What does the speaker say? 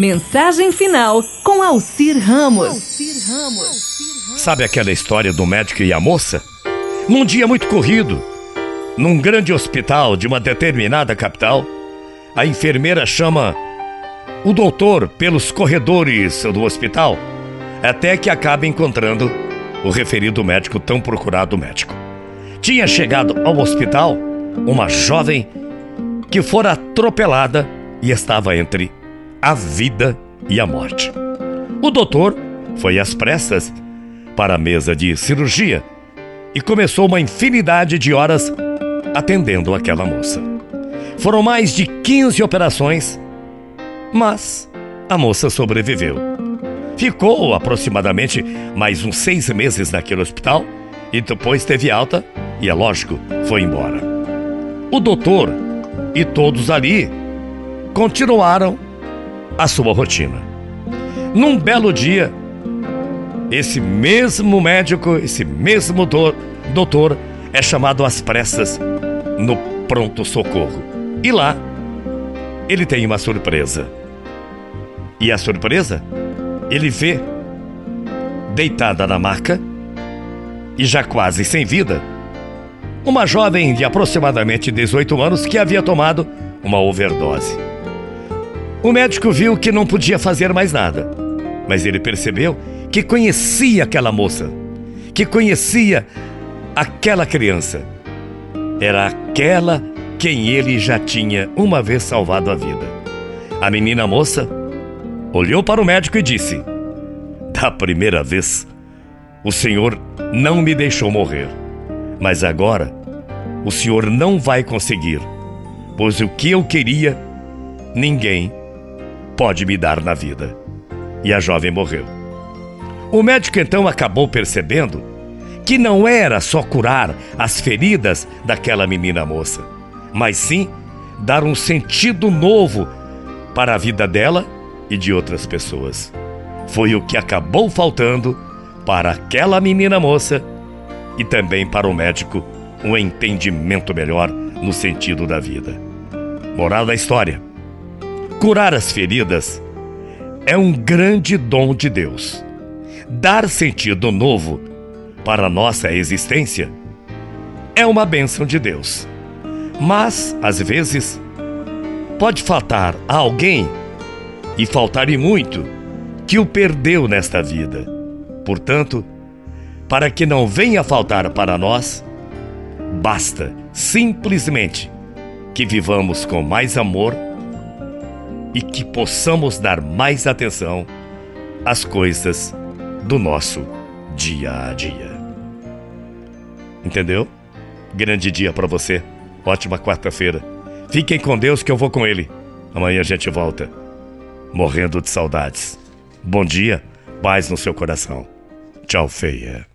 Mensagem final com Alcir Ramos. Sabe aquela história do médico e a moça? Num dia muito corrido, num grande hospital de uma determinada capital, a enfermeira chama o doutor pelos corredores do hospital até que acaba encontrando o referido médico tão procurado médico. Tinha chegado ao hospital uma jovem que fora atropelada e estava entre a vida e a morte. O doutor foi às pressas para a mesa de cirurgia e começou uma infinidade de horas atendendo aquela moça. Foram mais de 15 operações, mas a moça sobreviveu. Ficou aproximadamente mais uns seis meses naquele hospital e depois teve alta e, é lógico, foi embora. O doutor e todos ali continuaram a sua rotina. Num belo dia, esse mesmo médico, esse mesmo do, doutor é chamado às pressas no pronto-socorro. E lá, ele tem uma surpresa. E a surpresa, ele vê, deitada na maca e já quase sem vida, uma jovem de aproximadamente 18 anos que havia tomado uma overdose. O médico viu que não podia fazer mais nada, mas ele percebeu que conhecia aquela moça, que conhecia aquela criança. Era aquela quem ele já tinha uma vez salvado a vida. A menina moça olhou para o médico e disse: Da primeira vez, o senhor não me deixou morrer, mas agora o senhor não vai conseguir, pois o que eu queria, ninguém pode me dar na vida. E a jovem morreu. O médico então acabou percebendo que não era só curar as feridas daquela menina moça, mas sim dar um sentido novo para a vida dela e de outras pessoas. Foi o que acabou faltando para aquela menina moça e também para o médico um entendimento melhor no sentido da vida. Moral da história: Curar as feridas é um grande dom de Deus. Dar sentido novo para nossa existência é uma bênção de Deus. Mas, às vezes, pode faltar a alguém, e faltar e muito, que o perdeu nesta vida. Portanto, para que não venha faltar para nós, basta simplesmente que vivamos com mais amor e que possamos dar mais atenção às coisas do nosso dia a dia. Entendeu? Grande dia para você. Ótima quarta-feira. Fiquem com Deus que eu vou com ele. Amanhã a gente volta. Morrendo de saudades. Bom dia, paz no seu coração. Tchau, feia.